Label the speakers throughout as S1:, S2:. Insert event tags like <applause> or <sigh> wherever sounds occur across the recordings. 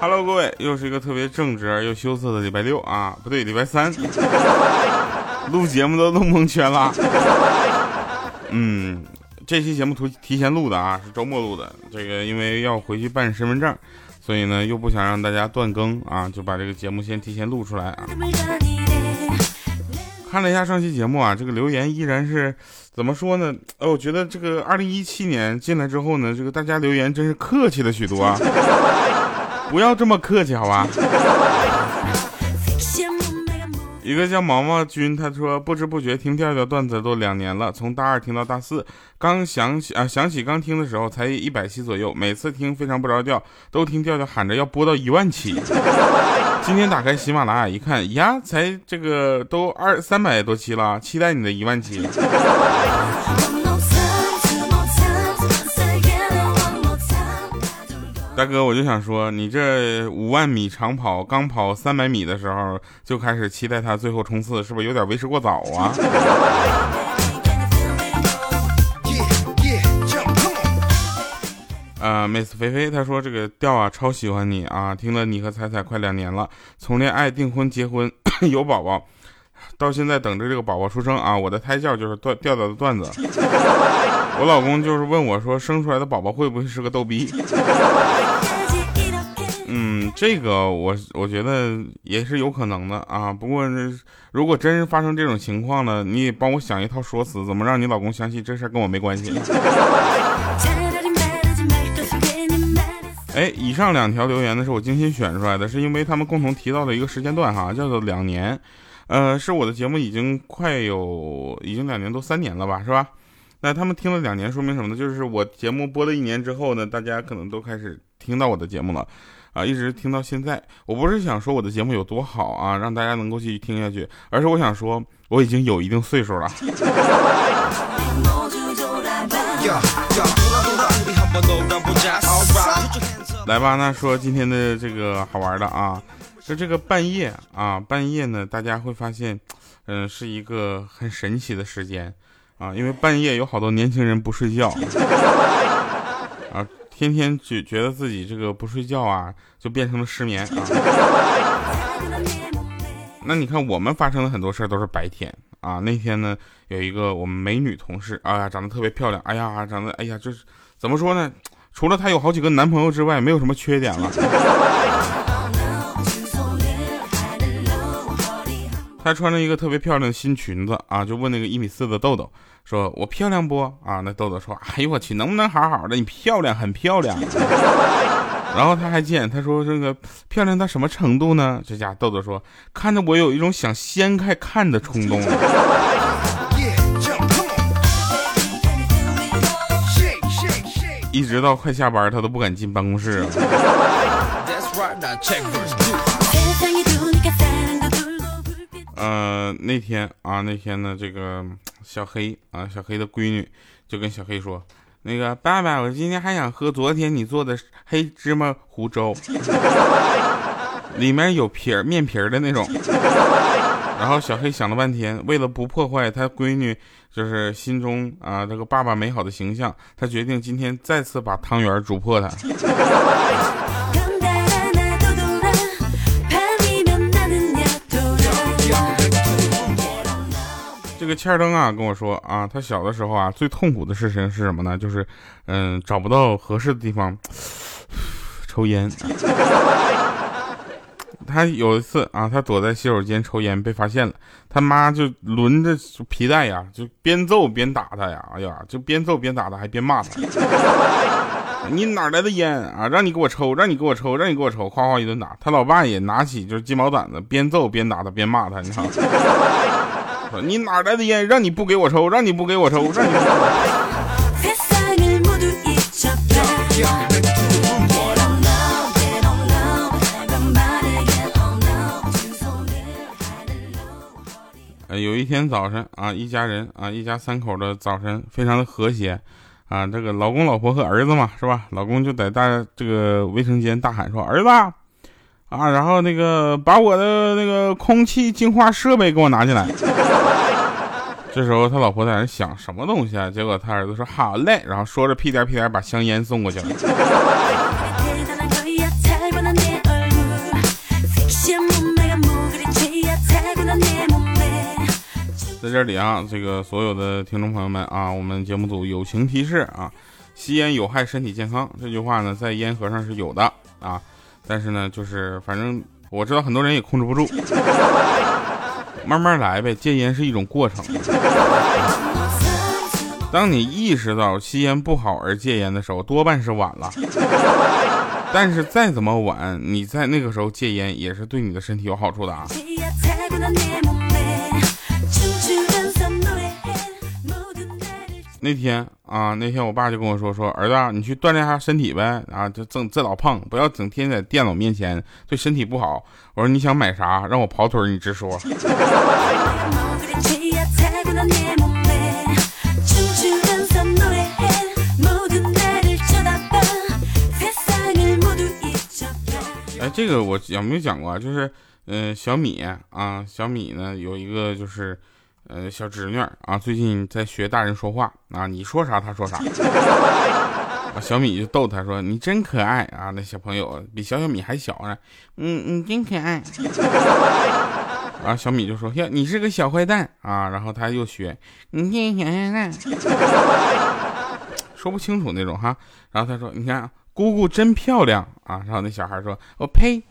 S1: Hello，各位，又是一个特别正直而又羞涩的礼拜六啊，不对，礼拜三，<laughs> 录节目都弄蒙圈了。嗯，这期节目图提前录的啊，是周末录的。这个因为要回去办身份证，所以呢又不想让大家断更啊，就把这个节目先提前录出来啊。看了一下上期节目啊，这个留言依然是怎么说呢？呃，我觉得这个二零一七年进来之后呢，这个大家留言真是客气了许多啊。不要这么客气，好吧？<laughs> 一个叫毛毛君，他说不知不觉听调调段子都两年了，从大二听到大四，刚想起啊想起刚听的时候才一百期左右，每次听非常不着调，都听调调喊着要播到一万期。<laughs> 今天打开喜马拉雅一看，呀，才这个都二三百多期了，期待你的一万期。大哥，我就想说，你这五万米长跑刚跑三百米的时候就开始期待他最后冲刺，是不是有点为时过早啊？<laughs> 啊，Miss 菲菲，她说这个调啊超喜欢你啊，听了你和彩彩快两年了，从恋爱、订婚、结婚、<coughs> 有宝宝，到现在等着这个宝宝出生啊，我的胎教就是段调调的段子。我老公就是问我说，生出来的宝宝会不会是个逗逼？嗯，这个我我觉得也是有可能的啊。不过如果真是发生这种情况呢，你也帮我想一套说辞，怎么让你老公相信这事跟我没关系？<laughs> 哎，以上两条留言呢是我精心选出来的，是因为他们共同提到的一个时间段哈，叫做两年。呃，是我的节目已经快有已经两年多三年了吧，是吧？那他们听了两年，说明什么呢？就是我节目播了一年之后呢，大家可能都开始听到我的节目了，啊，一直听到现在。我不是想说我的节目有多好啊，让大家能够继续听下去，而是我想说我已经有一定岁数了。来吧，那说今天的这个好玩的啊，就这个半夜啊，半夜呢，大家会发现，嗯，是一个很神奇的时间。啊，因为半夜有好多年轻人不睡觉，<laughs> 啊，天天觉觉得自己这个不睡觉啊，就变成了失眠啊。那你看，我们发生的很多事儿都是白天啊。那天呢，有一个我们美女同事，哎呀，长得特别漂亮，哎呀，长得，哎呀，就是怎么说呢？除了她有好几个男朋友之外，没有什么缺点了。她穿着一个特别漂亮的新裙子啊，就问那个一米四的豆豆。说我漂亮不啊？那豆豆说：“哎呦我去，能不能好好的？你漂亮，很漂亮。” <laughs> 然后他还贱，他说：“这个漂亮到什么程度呢？”这家豆豆说：“看着我有一种想掀开看的冲动。<laughs> ” <laughs> 一直到快下班，他都不敢进办公室。呃，那天啊，那天呢，这个小黑啊，小黑的闺女就跟小黑说：“那个爸爸，我今天还想喝昨天你做的黑芝麻糊粥，里面有皮儿面皮儿的那种。”然后小黑想了半天，为了不破坏他闺女就是心中啊这个爸爸美好的形象，他决定今天再次把汤圆煮破它。个欠儿灯啊跟我说啊，他小的时候啊最痛苦的事情是什么呢？就是嗯找不到合适的地方抽烟。<laughs> 他有一次啊，他躲在洗手间抽烟被发现了，他妈就轮着皮带呀，就边揍边打他呀，哎呀，就边揍边打他，还边骂他。<laughs> 你哪来的烟啊？让你给我抽，让你给我抽，让你给我抽，夸夸一顿打。他老爸也拿起就是鸡毛掸子，边揍边打他，边骂他，你看。你哪来的烟？让你不给我抽，让你不给我抽，让你。呃，有一天早晨啊，一家人啊，一家三口的早晨非常的和谐啊。这个老公、老婆和儿子嘛，是吧？老公就在大这个卫生间大喊说：“儿子。”啊然后那个把我的那个空气净化设备给我拿进来。这时候他老婆在那想什么东西啊结果他儿子说好嘞然后说着屁颠屁颠把香烟送过去了。在这里啊这个所有的听众朋友们啊我们节目组友情提示啊吸烟有害身体健康这句话呢在烟盒上是有的啊。但是呢，就是反正我知道很多人也控制不住，慢慢来呗，戒烟是一种过程。当你意识到吸烟不好而戒烟的时候，多半是晚了。但是再怎么晚，你在那个时候戒烟也是对你的身体有好处的啊。那天啊，那天我爸就跟我说说，儿子，你去锻炼下身体呗，啊，就这这老胖，不要整天在电脑面前，对身体不好。我说你想买啥，让我跑腿，你直说。哎，这个我有没有讲过？就是，嗯，小米啊，小米呢有一个就是。呃，小侄女啊，最近在学大人说话啊，你说啥他说啥。<laughs> 啊，小米就逗他说：“你真可爱啊！”那小朋友比小小米还小呢，嗯，你真可爱。啊，小米就说：“呀，你是个小坏蛋啊！”然后他又学：“你真小坏蛋。<laughs> ”说不清楚那种哈。然后他说：“你看，姑姑真漂亮啊！”然后那小孩说：“我呸。<laughs> ”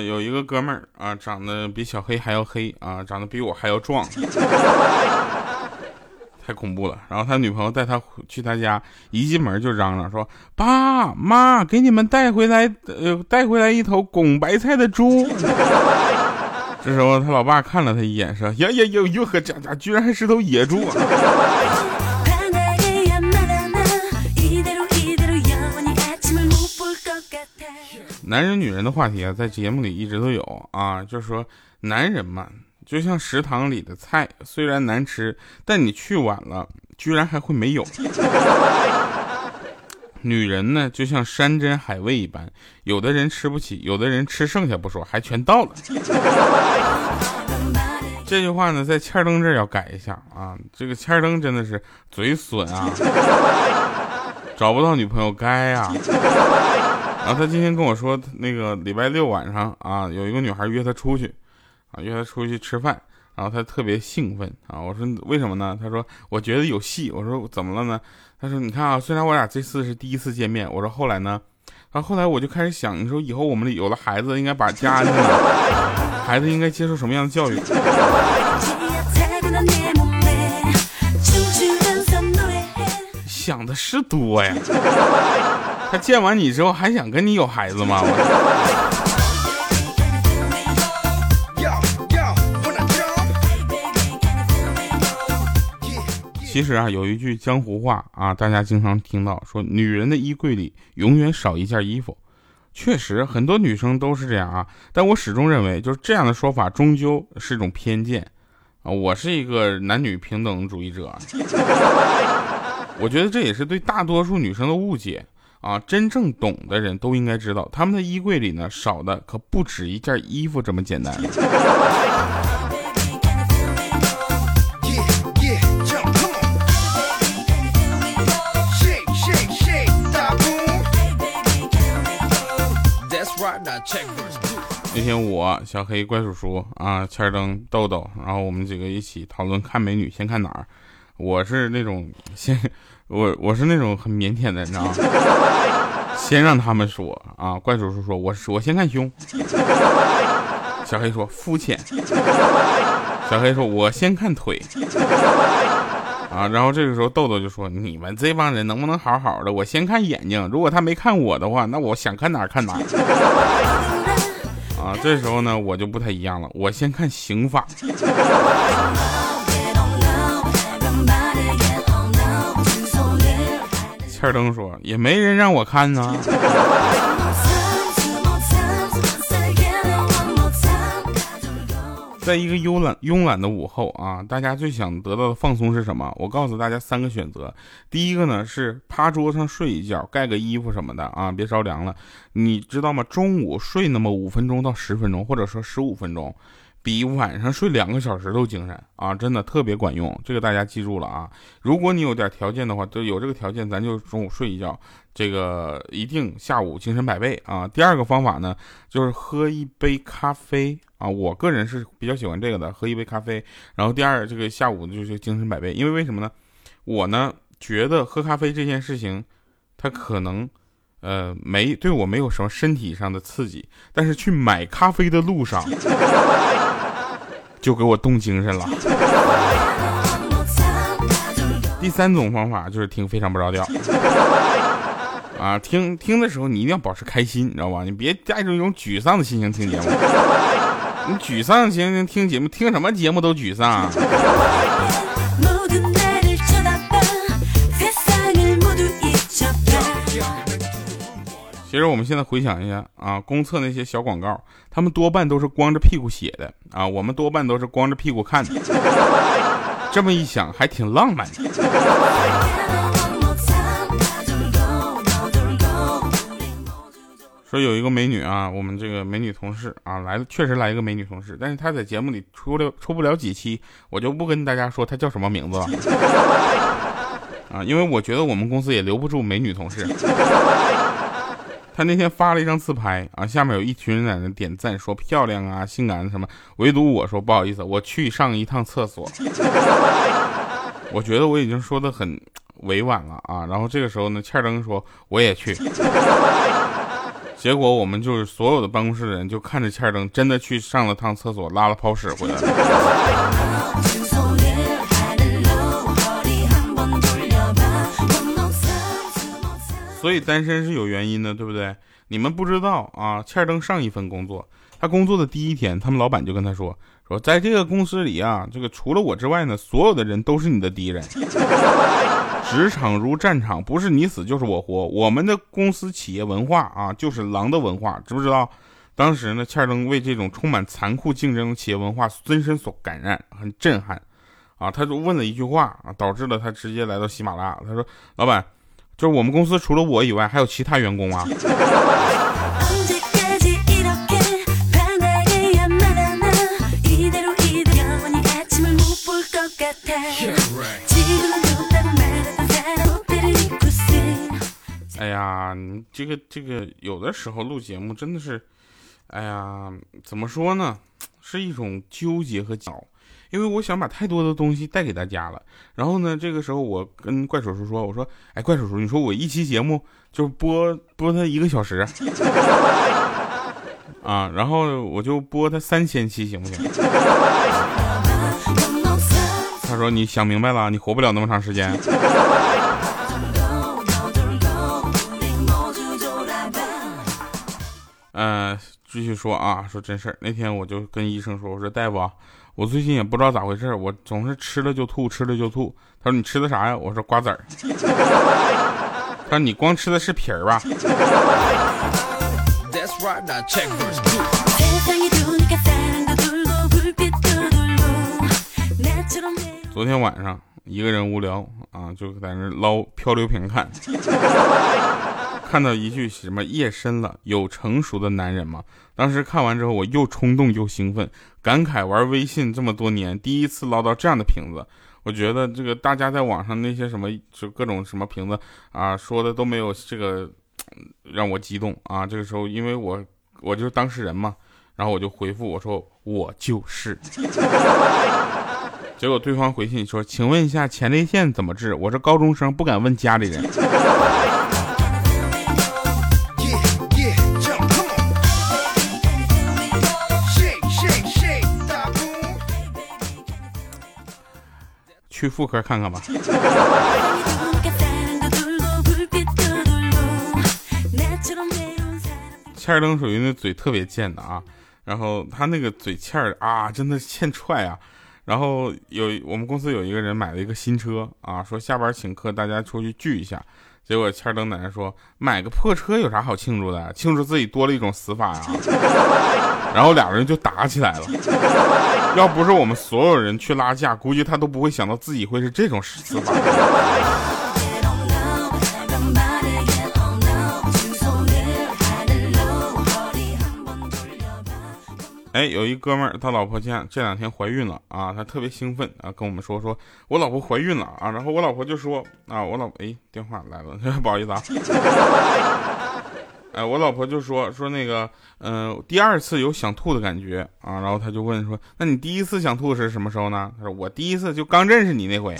S1: 有一个哥们儿啊，长得比小黑还要黑啊，长得比我还要壮，<laughs> 太恐怖了。然后他女朋友带他去他家，一进门就嚷嚷说：“爸妈，给你们带回来，呃，带回来一头拱白菜的猪。” <laughs> 这时候他老爸看了他一眼，说：“呀呀呀，哟呵，家家居然还是头野猪。<laughs> ”男人女人的话题啊，在节目里一直都有啊，就是说，男人嘛，就像食堂里的菜，虽然难吃，但你去晚了，居然还会没有。<laughs> 女人呢，就像山珍海味一般，有的人吃不起，有的人吃剩下不说，还全倒了。这句话呢，在欠灯这儿要改一下啊，这个欠灯真的是嘴损啊，找不到女朋友该啊。然后他今天跟我说，那个礼拜六晚上啊，有一个女孩约他出去，啊，约他出去吃饭，然后他特别兴奋啊。我说为什么呢？他说我觉得有戏。我说怎么了呢？他说你看啊，虽然我俩这次是第一次见面，我说后来呢？然后后来我就开始想，你说以后我们有了孩子，应该把家安顿了，孩子应该接受什么样的教育？想的是多呀。<laughs> 他见完你之后还想跟你有孩子吗？其实啊，有一句江湖话啊，大家经常听到说，女人的衣柜里永远少一件衣服。确实，很多女生都是这样啊。但我始终认为，就是这样的说法终究是一种偏见啊。我是一个男女平等主义者，我觉得这也是对大多数女生的误解。啊，真正懂的人都应该知道，他们的衣柜里呢，少的可不止一件衣服这么简单。那天我小黑怪叔叔啊，千灯豆豆，然后我们几个一起讨论看美女，先看哪儿？我是那种先。我我是那种很腼腆的，你知道吗？<laughs> 先让他们说啊，怪叔叔说，我我先看胸。小黑说肤浅。小黑说，我先看腿。啊，然后这个时候豆豆就说，你们这帮人能不能好好的？我先看眼睛，如果他没看我的话，那我想看哪看哪。啊，这时候呢，我就不太一样了，我先看刑法。欠灯说：“也没人让我看呢。”在一个慵懒慵懒的午后啊，大家最想得到的放松是什么？我告诉大家三个选择。第一个呢是趴桌上睡一觉，盖个衣服什么的啊，别着凉了。你知道吗？中午睡那么五分钟到十分钟，或者说十五分钟，比晚上睡两个小时都精神啊，真的特别管用。这个大家记住了啊！如果你有点条件的话，就有这个条件，咱就中午睡一觉，这个一定下午精神百倍啊。第二个方法呢，就是喝一杯咖啡啊，我个人是比较喜欢这个的，喝一杯咖啡。然后第二，这个下午就是精神百倍，因为为什么呢？我呢觉得喝咖啡这件事情，它可能。呃，没对我没有什么身体上的刺激，但是去买咖啡的路上，<laughs> 就给我动精神了。<laughs> 第三种方法就是听非常不着调，啊，听听的时候你一定要保持开心，你知道吧？你别带着一种沮丧的心情听节目，你沮丧的心情听节目，听什么节目都沮丧。其实我们现在回想一下啊，公厕那些小广告，他们多半都是光着屁股写的啊，我们多半都是光着屁股看的。这么一想，还挺浪漫的。说有一个美女啊，我们这个美女同事啊来了，确实来一个美女同事，但是她在节目里出了出不了几期，我就不跟大家说她叫什么名字了啊，因为我觉得我们公司也留不住美女同事。他那天发了一张自拍啊，下面有一群人在那点赞，说漂亮啊、性感什么，唯独我说不好意思，我去上一趟厕所。<laughs> 我觉得我已经说的很委婉了啊，然后这个时候呢，欠灯说我也去，结果我们就是所有的办公室的人就看着欠灯真的去上了趟厕所，拉了泡屎回来了。所以单身是有原因的，对不对？你们不知道啊？欠登上一份工作，他工作的第一天，他们老板就跟他说：“说在这个公司里啊，这个除了我之外呢，所有的人都是你的敌人。<laughs> 职场如战场，不是你死就是我活。我们的公司企业文化啊，就是狼的文化，知不知道？”当时呢，欠登为这种充满残酷竞争的企业文化深深所感染，很震撼啊！他就问了一句话啊，导致了他直接来到喜马拉雅。他说：“老板。”就是我们公司除了我以外，还有其他员工啊。哎呀，你这个这个，有的时候录节目真的是，哎呀，怎么说呢，是一种纠结和焦。因为我想把太多的东西带给大家了，然后呢，这个时候我跟怪叔叔说：“我说，哎，怪叔叔，你说我一期节目就播播他一个小时，<laughs> 啊，然后我就播他三千期，行不行？” <laughs> 他说：“你想明白了，你活不了那么长时间。”嗯，继续说啊，说真事儿，那天我就跟医生说：“我说大夫。”我最近也不知道咋回事，我总是吃了就吐，吃了就吐。他说你吃的啥呀？我说瓜子儿。他说你光吃的是皮儿吧？昨天晚上一个人无聊啊，就在那捞漂流瓶看。<laughs> 看到一句什么夜深了，有成熟的男人吗？当时看完之后，我又冲动又兴奋，感慨玩微信这么多年，第一次捞到这样的瓶子。我觉得这个大家在网上那些什么就各种什么瓶子啊说的都没有这个让我激动啊。这个时候，因为我我就是当事人嘛，然后我就回复我说我就是。结果对方回信说，请问一下前列腺怎么治？我是高中生，不敢问家里人。去妇科看看吧。欠儿灯属于那嘴特别贱的啊，然后他那个嘴欠儿啊，真的欠踹啊。然后有我们公司有一个人买了一个新车啊，说下班请客，大家出去聚一下。结果千灯奶奶说，买个破车有啥好庆祝的？庆祝自己多了一种死法呀。然后俩人就打起来了。要不是我们所有人去拉架，估计他都不会想到自己会是这种死法。哎，
S2: 哎，有一哥们儿，他老婆现这两天怀孕了啊，他特别兴奋啊，跟我们说说，我老婆怀孕了啊，然后我老婆就说啊，我老哎电话来了，<laughs> 不好意思啊，<laughs> 哎，我老婆就说说那个，嗯，第二次有想吐的感觉啊，然后他就问说，那你第一次想吐是什么时候呢？他说我第一次就刚认识你那回。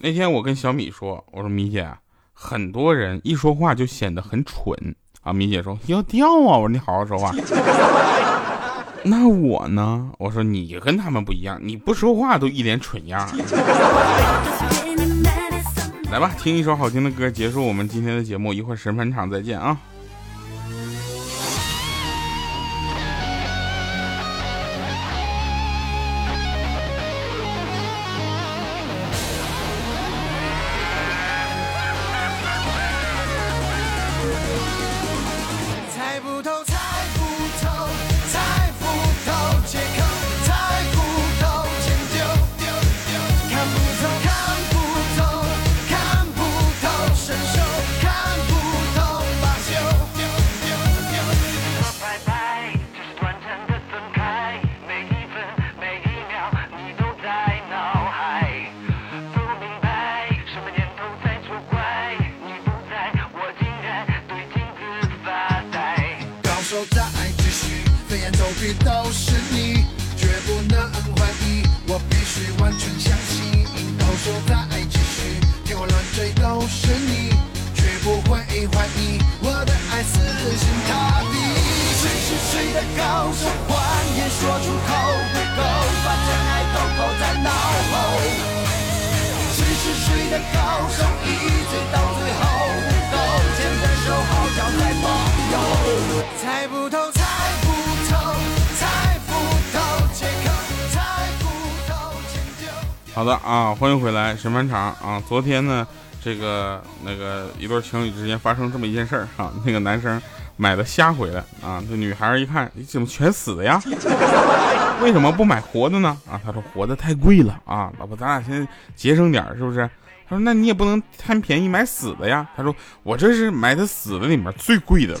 S2: 那天我跟小米说：“我说米姐，很多人一说话就显得很蠢啊。”米姐说：“要掉啊！”我说：“你好好说话。<laughs> ”那我呢？我说：“你跟他们不一样，你不说话都一脸蠢样。<laughs> ”来吧，听一首好听的歌，结束我们今天的节目。一会儿神返场再见啊！都是你，绝不能怀疑，我必须完全相信。到手再继续，天花乱坠都是你，绝不会怀疑我的爱死心塌地。谁是谁的高手，谎言说出口不够，把真爱都抛在脑后。谁是谁的高手，一醉到好的啊，欢迎回来审判长啊！昨天呢，这个那个一对情侣之间发生这么一件事儿哈，那个男生买了虾回来啊，这女孩一看，你怎么全死的呀？为什么不买活的呢？啊，他说活的太贵了啊，老婆咱俩先节省点是不是？他说那你也不能贪便宜买死的呀。他说我这是买的死的里面最贵的了。